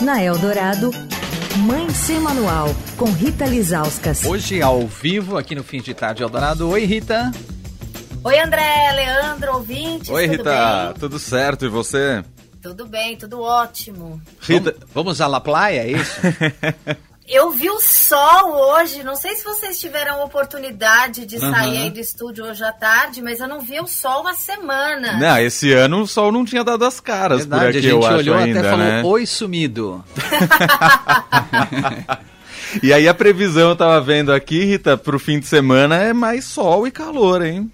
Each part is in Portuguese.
Na Eldorado, Mãe Sem Manual, com Rita Lizauskas. Hoje ao vivo, aqui no Fim de Tarde Eldorado. Oi, Rita. Oi, André, Leandro, ouvintes. Oi, tudo Rita. Bem? Tudo certo, e você? Tudo bem, tudo ótimo. Rita, vamos, vamos à La Playa, é isso? Eu vi o sol hoje, não sei se vocês tiveram oportunidade de uhum. sair aí do estúdio hoje à tarde, mas eu não vi o sol há semana. Não, esse ano o sol não tinha dado as caras Verdade, por aqui, a gente eu acho olhou ainda, até né? falou, oi sumido. e aí a previsão eu tava vendo aqui, Rita, pro fim de semana é mais sol e calor, hein?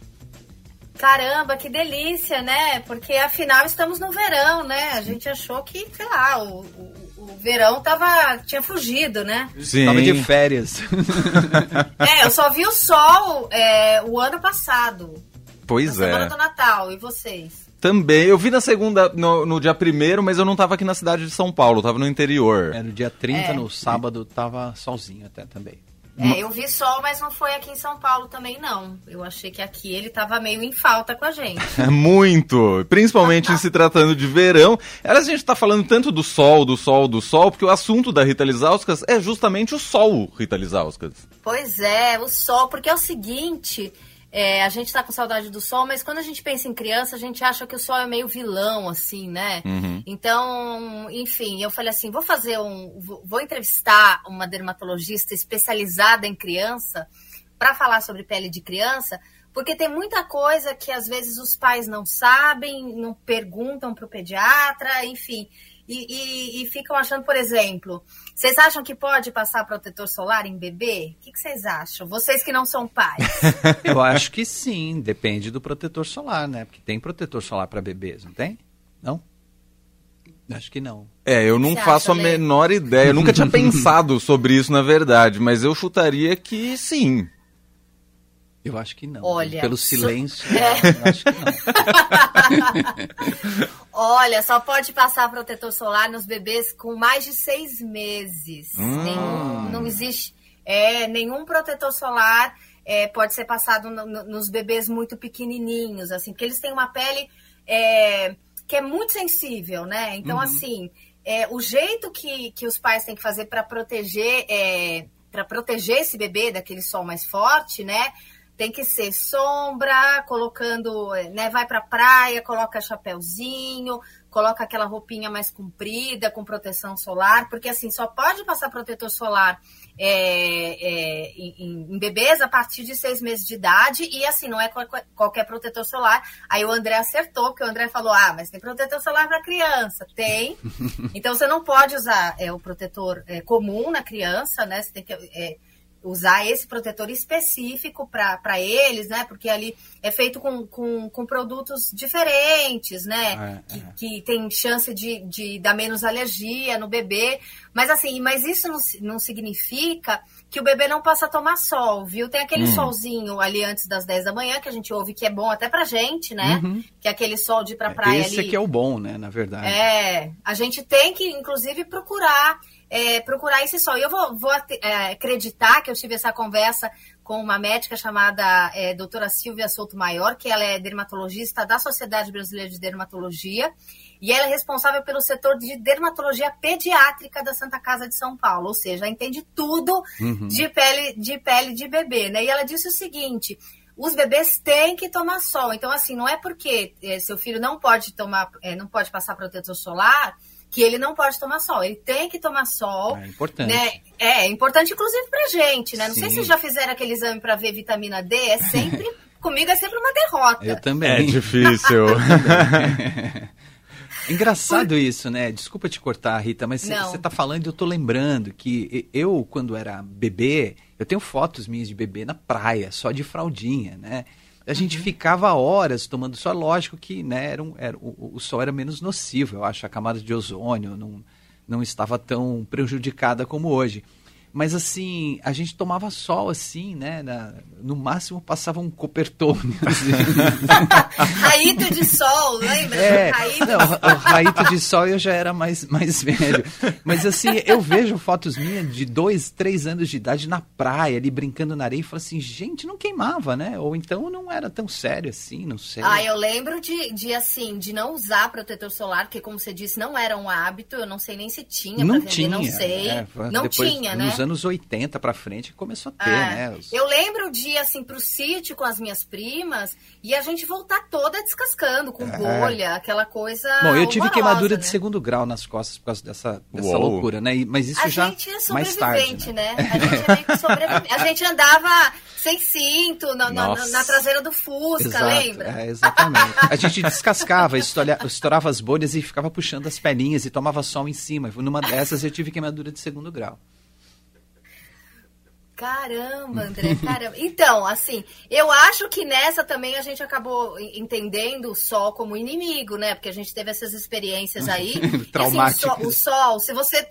Caramba, que delícia, né? Porque afinal estamos no verão, né? A gente achou que, sei lá, o, o, o verão tava, tinha fugido, né? Sim. Tava de férias. é, eu só vi o sol é, o ano passado. Pois na é. Semana do Natal, e vocês? Também. Eu vi na segunda, no, no dia primeiro, mas eu não tava aqui na cidade de São Paulo, eu tava no interior. É, no dia 30, é. no sábado, tava solzinho até também. É, eu vi sol, mas não foi aqui em São Paulo também, não. Eu achei que aqui ele tava meio em falta com a gente. Muito! Principalmente se tratando de verão. Ela, a gente tá falando tanto do sol, do sol, do sol, porque o assunto da Rita Lizauskas é justamente o sol, Rita Lizauskas. Pois é, o sol, porque é o seguinte... É, a gente tá com saudade do sol, mas quando a gente pensa em criança, a gente acha que o sol é meio vilão, assim, né? Uhum. Então, enfim, eu falei assim: vou fazer um. Vou entrevistar uma dermatologista especializada em criança para falar sobre pele de criança, porque tem muita coisa que às vezes os pais não sabem, não perguntam para o pediatra, enfim. E, e, e, ficam achando, por exemplo, vocês acham que pode passar protetor solar em bebê? O que, que vocês acham? Vocês que não são pais. Eu acho que sim, depende do protetor solar, né? Porque tem protetor solar para bebês, não tem? Não? Acho que não. É, eu não faço acha, a menor ideia. Eu nunca tinha pensado sobre isso, na verdade, mas eu chutaria que sim. Eu acho que não. Olha, Pelo silêncio, É. eu acho que não. Olha, só pode passar protetor solar nos bebês com mais de seis meses. Hum. Nenhum, não existe é, nenhum protetor solar é, pode ser passado no- no- nos bebês muito pequenininhos, assim, porque eles têm uma pele é, que é muito sensível, né? Então, assim, é, o jeito que, que os pais têm que fazer para proteger é, para proteger esse bebê daquele sol mais forte, né? Tem que ser sombra, colocando, né? Vai pra praia, coloca chapéuzinho, coloca aquela roupinha mais comprida, com proteção solar, porque assim, só pode passar protetor solar é, é, em, em bebês a partir de seis meses de idade, e assim, não é qual- qualquer protetor solar. Aí o André acertou, porque o André falou: ah, mas tem protetor solar para criança. Tem. Então você não pode usar é, o protetor é, comum na criança, né? Você tem que. É, usar esse protetor específico para eles, né? Porque ali é feito com, com, com produtos diferentes, né? É, que, é. que tem chance de, de dar menos alergia no bebê. Mas assim, mas isso não, não significa que o bebê não possa tomar sol, viu? Tem aquele Hum. solzinho ali antes das 10 da manhã, que a gente ouve que é bom até pra gente, né? Uhum. Que é aquele sol de ir pra praia Esse ali. aqui é o bom, né? Na verdade. É, a gente tem que, inclusive, procurar é, procurar esse sol. E eu vou, vou é, acreditar que eu tive essa conversa com uma médica chamada é, doutora Silvia Souto Maior, que ela é dermatologista da Sociedade Brasileira de Dermatologia, e ela é responsável pelo setor de dermatologia pediátrica da Santa Casa de São Paulo, ou seja, entende tudo Uhum. de pele de pele de bebê, né? E ela disse o seguinte: os bebês têm que tomar sol. Então, assim, não é porque eh, seu filho não pode tomar, eh, não pode passar protetor solar que ele não pode tomar sol. Ele tem que tomar sol. É importante. Né? É, é importante, inclusive, pra gente, né? Não sei Sim. se vocês já fizeram aquele exame para ver vitamina D, é sempre, comigo é sempre uma derrota. Eu também. É difícil. Engraçado isso, né? Desculpa te cortar, Rita, mas você tá falando e eu tô lembrando que eu, quando era bebê, eu tenho fotos minhas de bebê na praia, só de fraldinha, né? A gente ficava horas tomando sol, lógico que né, era um- era- o, o sol era menos nocivo, eu acho, a camada de ozônio não, não estava tão prejudicada como hoje. Mas assim, a gente tomava sol assim, né? Na, no máximo passava um copertone. Assim. raíto de sol, lembra? É, raíto. Não, o raíto de sol eu já era mais, mais velho. Mas assim, eu vejo fotos minhas de dois, três anos de idade na praia, ali brincando na areia, e falo assim, gente, não queimava, né? Ou então não era tão sério assim, não sei. Ah, eu lembro de, de assim, de não usar protetor solar, que como você disse, não era um hábito, eu não sei nem se tinha não vender, tinha, não sei. É, não depois, tinha, né? Nos anos 80 para frente começou a ter, é, né? Os... Eu lembro de ir assim pro sítio com as minhas primas e a gente voltar toda descascando, com é. bolha, aquela coisa. Bom, eu tive queimadura né? de segundo grau nas costas por causa dessa, dessa loucura, né? Mas isso a já. É mais tarde, né? né? A gente é meio que sobrevivente. A gente andava sem cinto, na, na, na traseira do Fusca, Exato, lembra? É, exatamente. A gente descascava, estourava as bolhas e ficava puxando as pelinhas e tomava sol em cima. Numa dessas eu tive queimadura de segundo grau. Caramba, André, caramba. Então, assim, eu acho que nessa também a gente acabou entendendo o sol como inimigo, né? Porque a gente teve essas experiências aí. Traumáticas. Assim, o, sol, o sol, se você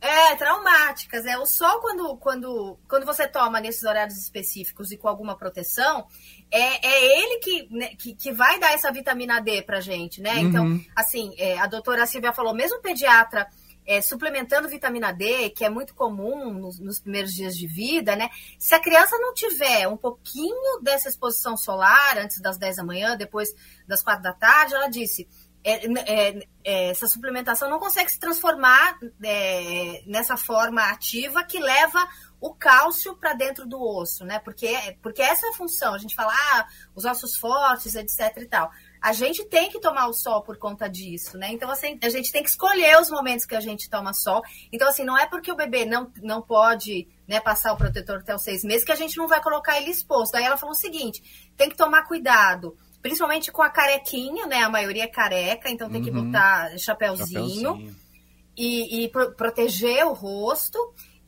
é, traumáticas. É. O sol, quando, quando, quando você toma nesses horários específicos e com alguma proteção, é, é ele que, né, que, que, vai dar essa vitamina D pra gente, né? Então, uhum. Assim, é, a doutora Silvia falou, mesmo pediatra é, suplementando vitamina D, que é muito comum nos, nos, primeiros dias de vida, né? Se a criança não tiver um pouquinho dessa exposição solar antes das 10 da manhã, depois das 4 da tarde, ela disse. É, é, é, essa suplementação não consegue se transformar é, nessa forma ativa que leva o cálcio para dentro do osso, né? Porque, porque essa é a função. A gente fala, ah, os ossos fortes, etc e tal a gente tem que tomar o sol por conta disso, né? Então, assim, a gente tem que escolher os momentos que a gente toma sol. Então, assim, não é porque o bebê não, não pode né, passar o protetor até os seis meses que a gente não vai colocar ele exposto. Aí ela falou o seguinte: tem que tomar cuidado, principalmente com a carequinha, né? A maioria é careca, então tem que uhum. botar chapéuzinho, chapéuzinho. E, e pro, proteger o rosto.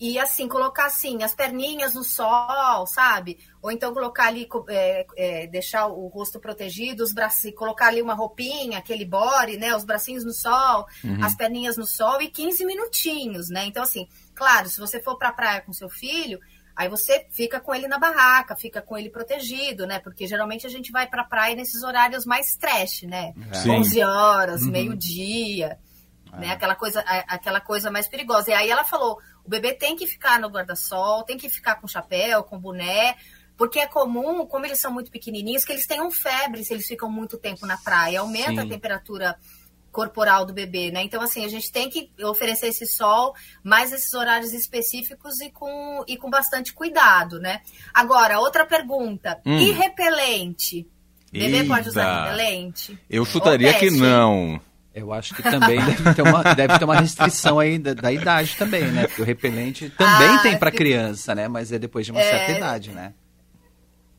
E assim, colocar assim, as perninhas no sol, sabe? Ou então colocar ali, é, é, deixar o rosto protegido, os braços, colocar ali uma roupinha, aquele body, né? Os bracinhos no sol, uhum. as perninhas no sol e 15 minutinhos, né? Então, assim, claro, se você for pra praia com seu filho, aí você fica com ele na barraca, fica com ele protegido, né? Porque geralmente a gente vai pra praia nesses horários mais trash, né? Sim. 11 horas, uhum. meio-dia. Né? É. Aquela, coisa, aquela coisa mais perigosa. E aí ela falou: o bebê tem que ficar no guarda-sol, tem que ficar com chapéu, com boné, porque é comum, como eles são muito pequenininhos, que eles tenham febre se eles ficam muito tempo na praia. Aumenta Sim. a temperatura corporal do bebê, né? Então, assim, a gente tem que oferecer esse sol, mais esses horários específicos e com, e com bastante cuidado, né? Agora, outra pergunta. Hum. E repelente? Bebê Eita. pode usar repelente? Eu chutaria que não. Eu acho que também deve ter uma, deve ter uma restrição aí da, da idade também, né? Porque o repelente também ah, tem para criança, né? Mas é depois de uma é... certa idade, né?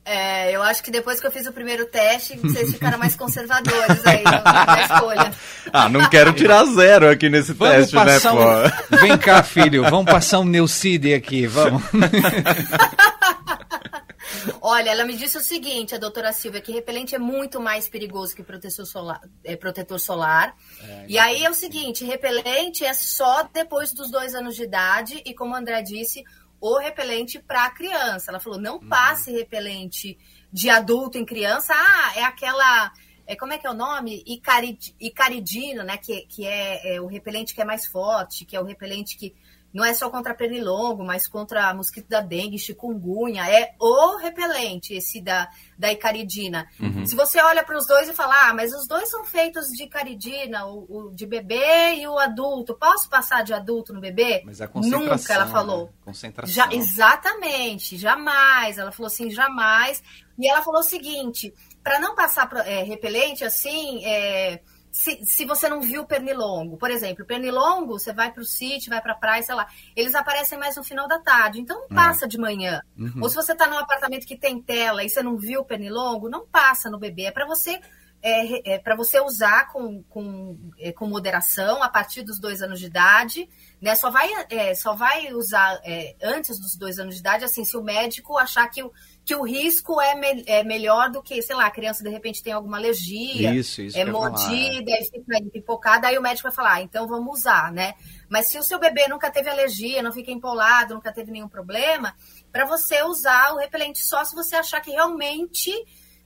É, eu acho que depois que eu fiz o primeiro teste, vocês ficaram mais conservadores aí na escolha. Ah, não quero tirar zero aqui nesse vamos teste, né, pô? Um... Vem cá, filho, vamos passar um Neucide aqui, vamos. Olha, ela me disse o seguinte, a doutora Silvia, que repelente é muito mais perigoso que protetor solar. É, protetor solar. É, e aí é o seguinte, repelente é só depois dos dois anos de idade e, como o André disse, o repelente para criança. Ela falou, não uhum. passe uhum. repelente de adulto em criança. Ah, é aquela... É, como é que é o nome? Icarid, icaridino, né? Que, que é, é o repelente que é mais forte, que é o repelente que não é só contra pernilongo, mas contra mosquito da dengue, chikungunya. É o repelente, esse da, da icaridina. Uhum. Se você olha para os dois e fala, ah, mas os dois são feitos de icaridina, o, o, de bebê e o adulto. Posso passar de adulto no bebê? Mas a concentração, Nunca, ela falou. Né? Concentração. Já, exatamente, jamais. Ela falou assim, jamais. E ela falou o seguinte, para não passar é, repelente assim, é, se, se você não viu o pernilongo. Por exemplo, pernilongo, você vai para o sítio, vai para a praia, sei lá, eles aparecem mais no final da tarde, então não é. passa de manhã. Uhum. Ou se você está num apartamento que tem tela e você não viu o pernilongo, não passa no bebê. É para você é, é para você usar com, com, é, com moderação a partir dos dois anos de idade. Né? Só, vai, é, só vai usar é, antes dos dois anos de idade, assim, se o médico achar que o, que o risco é, me, é melhor do que, sei lá, a criança de repente tem alguma alergia, isso, isso é mordida, e fica empipocada, aí o médico vai falar, ah, então vamos usar, né? Mas se o seu bebê nunca teve alergia, não fica empolado, nunca teve nenhum problema, para você usar o repelente só se você achar que realmente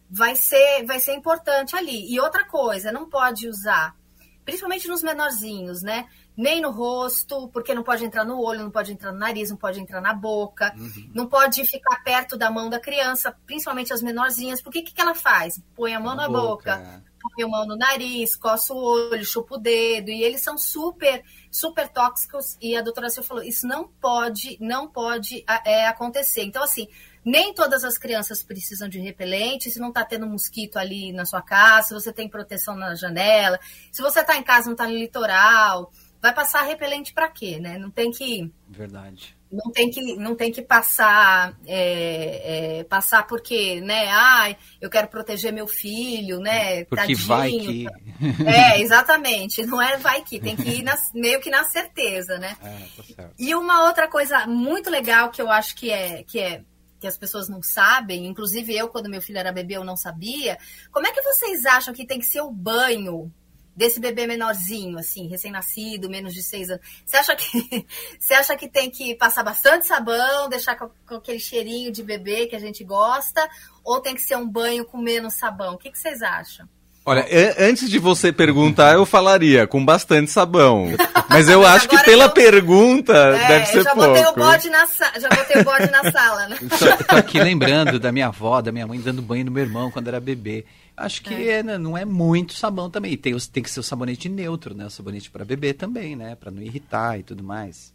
vai ser, vai ser importante ali. E outra coisa, não pode usar, principalmente nos menorzinhos, né? Nem no rosto, porque não pode entrar no olho, não pode entrar no nariz, não pode entrar na boca, uhum. não pode ficar perto da mão da criança, principalmente as menorzinhas. Por que, que ela faz? Põe a mão na, na boca, boca põe a mão no nariz, coça o olho, chupa o dedo, e eles são super, super tóxicos. E a doutora Silvia falou: isso não pode, não pode é, acontecer. Então, assim, nem todas as crianças precisam de repelente. Se não está tendo mosquito ali na sua casa, se você tem proteção na janela, se você está em casa, não está no litoral vai passar repelente para quê, né? Não tem que. Verdade. Não tem que, não tem que passar, é, é, passar porque, né? Ai, eu quero proteger meu filho, né? Porque Tadinho, vai que. É, exatamente. Não é vai que, tem que ir na, meio que na certeza, né? É, tá certo. E uma outra coisa muito legal que eu acho que é, que é que as pessoas não sabem, inclusive eu, quando meu filho era bebê, eu não sabia. Como é que vocês acham que tem que ser o banho desse bebê menorzinho, assim, recém-nascido, menos de seis anos, você acha que você acha que tem que passar bastante sabão, deixar com, com, aquele cheirinho de bebê que a gente gosta, ou tem que ser um banho com menos sabão? O que, que vocês acham? Olha, antes de você perguntar, eu falaria com bastante sabão. Mas eu acho que pela eu... pergunta é, deve ser já pouco. Botei o bode na já botei o bode na sala, né? Tô, tô aqui lembrando da minha avó, da minha mãe dando banho no meu irmão quando era bebê. Acho que é. É, não é muito sabão também. E tem, tem que ser o sabonete neutro, né? O sabonete para bebê também, né? Para não irritar e tudo mais.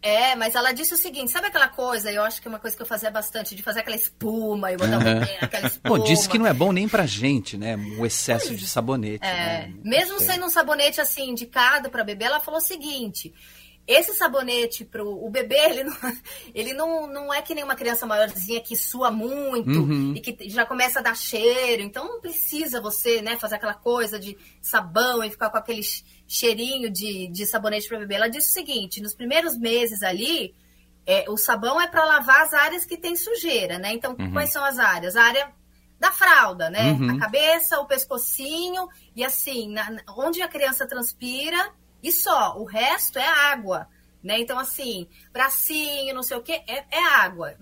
É, mas ela disse o seguinte, sabe aquela coisa, eu acho que é uma coisa que eu fazia bastante, de fazer aquela espuma e botar uhum. um aquela espuma. Pô, disse que não é bom nem pra gente, né? O excesso pois, de sabonete. É, né? mesmo sendo um sabonete assim indicado para bebê, ela falou o seguinte: esse sabonete pro o bebê, ele não, ele não, não é que nem uma criança maiorzinha que sua muito uhum. e que já começa a dar cheiro. Então não precisa você, né, fazer aquela coisa de sabão e ficar com aquele cheirinho de, de sabonete para bebê. Ela disse o seguinte: nos primeiros meses ali, é, o sabão é para lavar as áreas que tem sujeira, né? Então, uhum. quais são as áreas? A área da fralda, né? Uhum. A cabeça, o pescocinho e assim, na, onde a criança transpira e só, o resto é água. Né? Então, assim, bracinho, não sei o que, é, é água.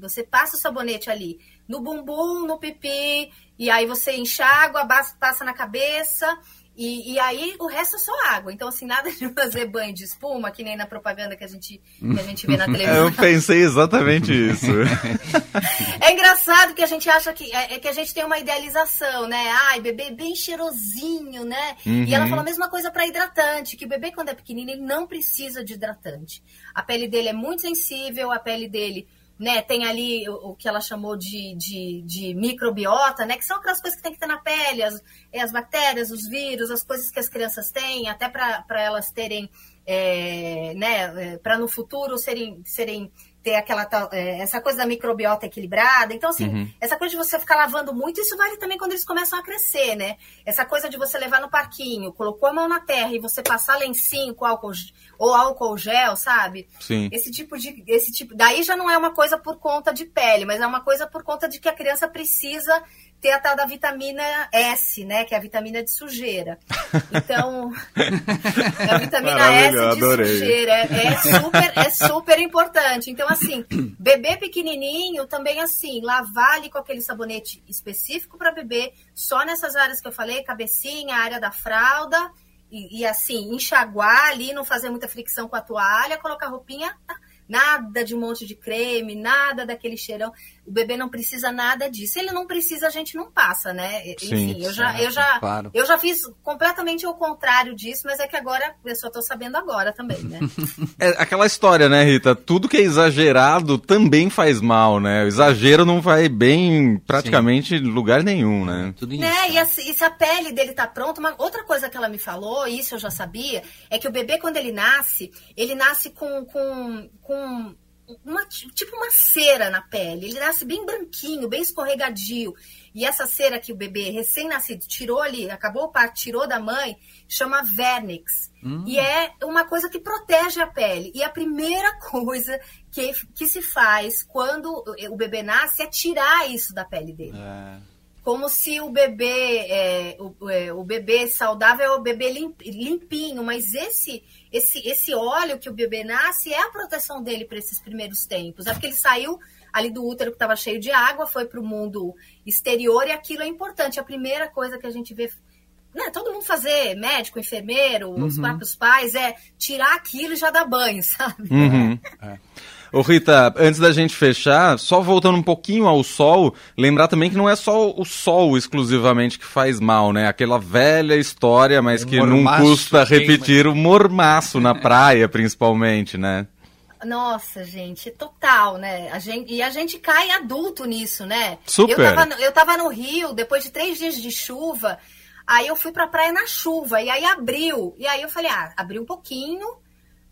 Você passa o sabonete ali no bumbum, no pipi, e aí você enxágua, passa na cabeça, e, e, aí o resto é só água. Então, assim, nada de fazer banho de espuma, que nem na propaganda que a gente, que a gente vê na televisão. Eu pensei exatamente isso. é engraçado que a gente acha que, é, é, que a gente tem uma idealização, né? Ai, bebê bem cheirosinho, né? Uhum. E ela uhum. falou a mesma coisa para hidratante, que o bebê, quando é pequenino, ele não precisa de hidratante. A pele dele é muito sensível, a pele dele né? Tem ali o, o que ela chamou de, de, de, microbiota, né? Que são aquelas coisas que tem que ter na pele, as, as bactérias, os vírus, as coisas que as crianças têm, até para elas terem, é, né? É, para no futuro serem, serem ter aquela é, essa coisa da microbiota equilibrada. Então, assim, uhum. essa coisa de você ficar lavando muito, isso vale também quando eles começam a crescer, né? Essa coisa de você levar no parquinho, colocou a mão na terra e você passar lencinho com álcool ou álcool gel, sabe? Sim. Esse tipo de esse tipo, daí já não é uma coisa por conta de pele, mas é uma coisa por conta de que a criança precisa ter a tal da vitamina S, né? Que é a vitamina de sujeira. Então, a vitamina S de adorei. sujeira é, é, super, é super importante. Então, assim, bebê pequenininho também assim, lavar ali com aquele sabonete específico para bebê, só nessas áreas que eu falei, cabecinha, área da fralda, e, e assim, enxaguar ali, não fazer muita fricção com a toalha, colocar roupinha, nada de um monte de creme, nada daquele cheirão. O bebê não precisa nada disso. Ele não precisa, a gente não passa, né? Sim, Enfim, eu já, eu já, claro. eu já fiz completamente o contrário disso, mas é que agora eu só tô sabendo agora também, né? é aquela história, né, Rita? Tudo que é exagerado também faz mal, né? O exagero não vai bem praticamente em lugar nenhum, né? Tudo isso. Né? E, a, e se a pele dele tá pronta, uma outra coisa que ela me falou, isso eu já sabia, é que o bebê quando ele nasce, ele nasce com, com, com uma, tipo uma cera na pele. Ele nasce bem branquinho, bem escorregadio. E essa cera que o bebê recém-nascido tirou ali, acabou o parto, tirou da mãe, chama vernix. Hum. E é uma coisa que protege a pele. E a primeira coisa que, que se faz quando o bebê nasce é tirar isso da pele dele. É como se o bebê, é, o, é, o, bebê saudável é o bebê limpinho, mas esse, esse, esse óleo que o bebê nasce é a proteção dele para esses primeiros tempos. É porque ele saiu ali do útero que estava cheio de água, foi para o mundo exterior e aquilo é importante. A primeira coisa que a gente vê né, todo mundo fazer, médico, enfermeiro, uhum. os próprios pais, é tirar aquilo e já dar banho, sabe? Uhum. É. Ô Rita, antes da gente fechar, só voltando um pouquinho ao sol, lembrar também que não é só o sol exclusivamente que faz mal, né? Aquela velha história, mas que não custa repetir o mormaço na praia, principalmente, né? Nossa, gente, total, né? A gente, e a gente cai adulto nisso, né? Super. Eu tava, eu tava no Rio, depois de três dias de chuva, aí eu fui pra praia na chuva, e aí abriu. E aí eu falei, ah, abriu um pouquinho,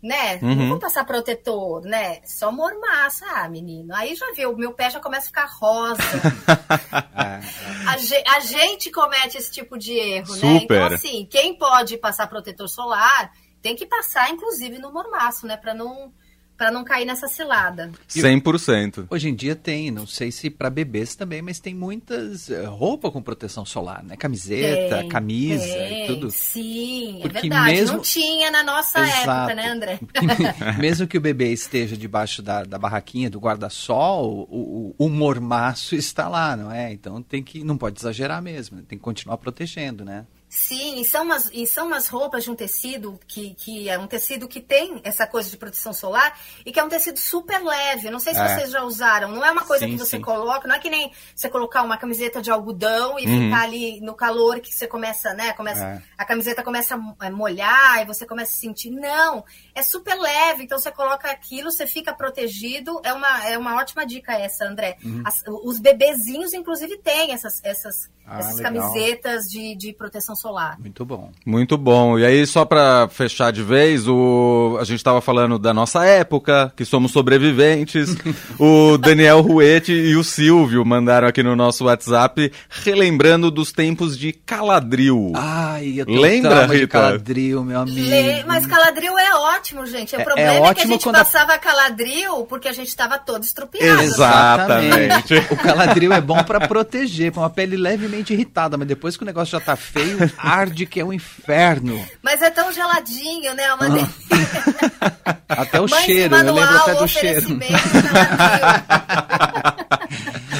né? Uhum. Não vou passar protetor, né? Só mormaça, ah, menino. Aí já viu, meu pé já começa a ficar rosa. a, ge a, gente comete esse tipo de erro, Super. né? Então, assim, quem pode passar protetor solar tem que passar, inclusive, no mormaço, né? Para não para não cair nessa cilada. 100%. Hoje em dia tem, não sei se para bebês também, mas tem muitas uh, roupa com proteção solar, né? Camiseta, tem, camisa tem, e tudo. Sim, é Porque é verdade. Mesmo... Não tinha na nossa Exato. época, né, André? mesmo que o bebê esteja debaixo da, da barraquinha do guarda-sol, o, o, o, mormaço está lá, não é? Então tem que não pode exagerar mesmo, tem que continuar protegendo, né? Sim, e são umas, e são umas roupas de um tecido que, que é um tecido que tem essa coisa de proteção solar e que é um tecido super leve. Não sei se é. vocês já usaram. Não é uma coisa sim, que você sim. coloca, não é que nem você colocar uma camiseta de algodão e uhum. ficar ali no calor que você começa, né? Começa, é. A camiseta começa a molhar e você começa a sentir. Não, é super leve, então você coloca aquilo, você fica protegido. É uma, é uma ótima dica essa, André. Uhum. As, os bebezinhos, inclusive, têm essas, essas, ah, essas camisetas de, de proteção solar. Muito bom. Muito bom. E aí, só para fechar de vez, o... a gente estava falando da nossa época, que somos sobreviventes. o Daniel Ruete e o Silvio mandaram aqui no nosso WhatsApp, relembrando dos tempos de Caladril. Ai, eu tô Lembra, Rita? de Caladril, meu amigo. Le... Mas Caladril é ótimo, gente. O é, problema é, é que a gente passava a... Caladril porque a gente estava todo estrupiado. Exatamente. o Caladril é bom para proteger, para uma pele levemente irritada, mas depois que o negócio já tá feio, arde que é um inferno. Mas é tão geladinho, né? Uma ah. Até o cheiro, eu lembro até do cheiro.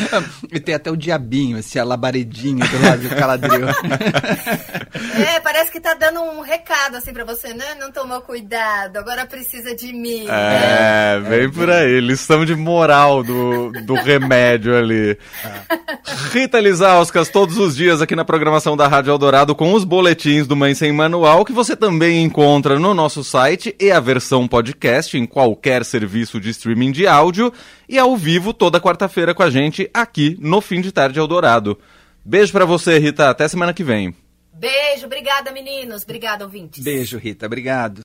e tem até o diabinho, assim, a labaredinha do lado do caladril. é, parece que tá dando um recado assim pra você, né? Não tomou cuidado, agora precisa de mim. É, né? vem por aí, lição de moral do, do remédio ali. Rita Lizauskas, todos os dias aqui na programação da Rádio Eldorado com os boletins do Mãe Sem Manual, que você também encontra no nosso site e a versão podcast em qualquer serviço de streaming de áudio e ao vivo toda quarta-feira com a gente aqui no Fim de Tarde Eldorado. Beijo para você, Rita. Até semana que vem. Beijo, obrigada, meninos. Obrigada, ouvintes. Beijo, Rita. Obrigado.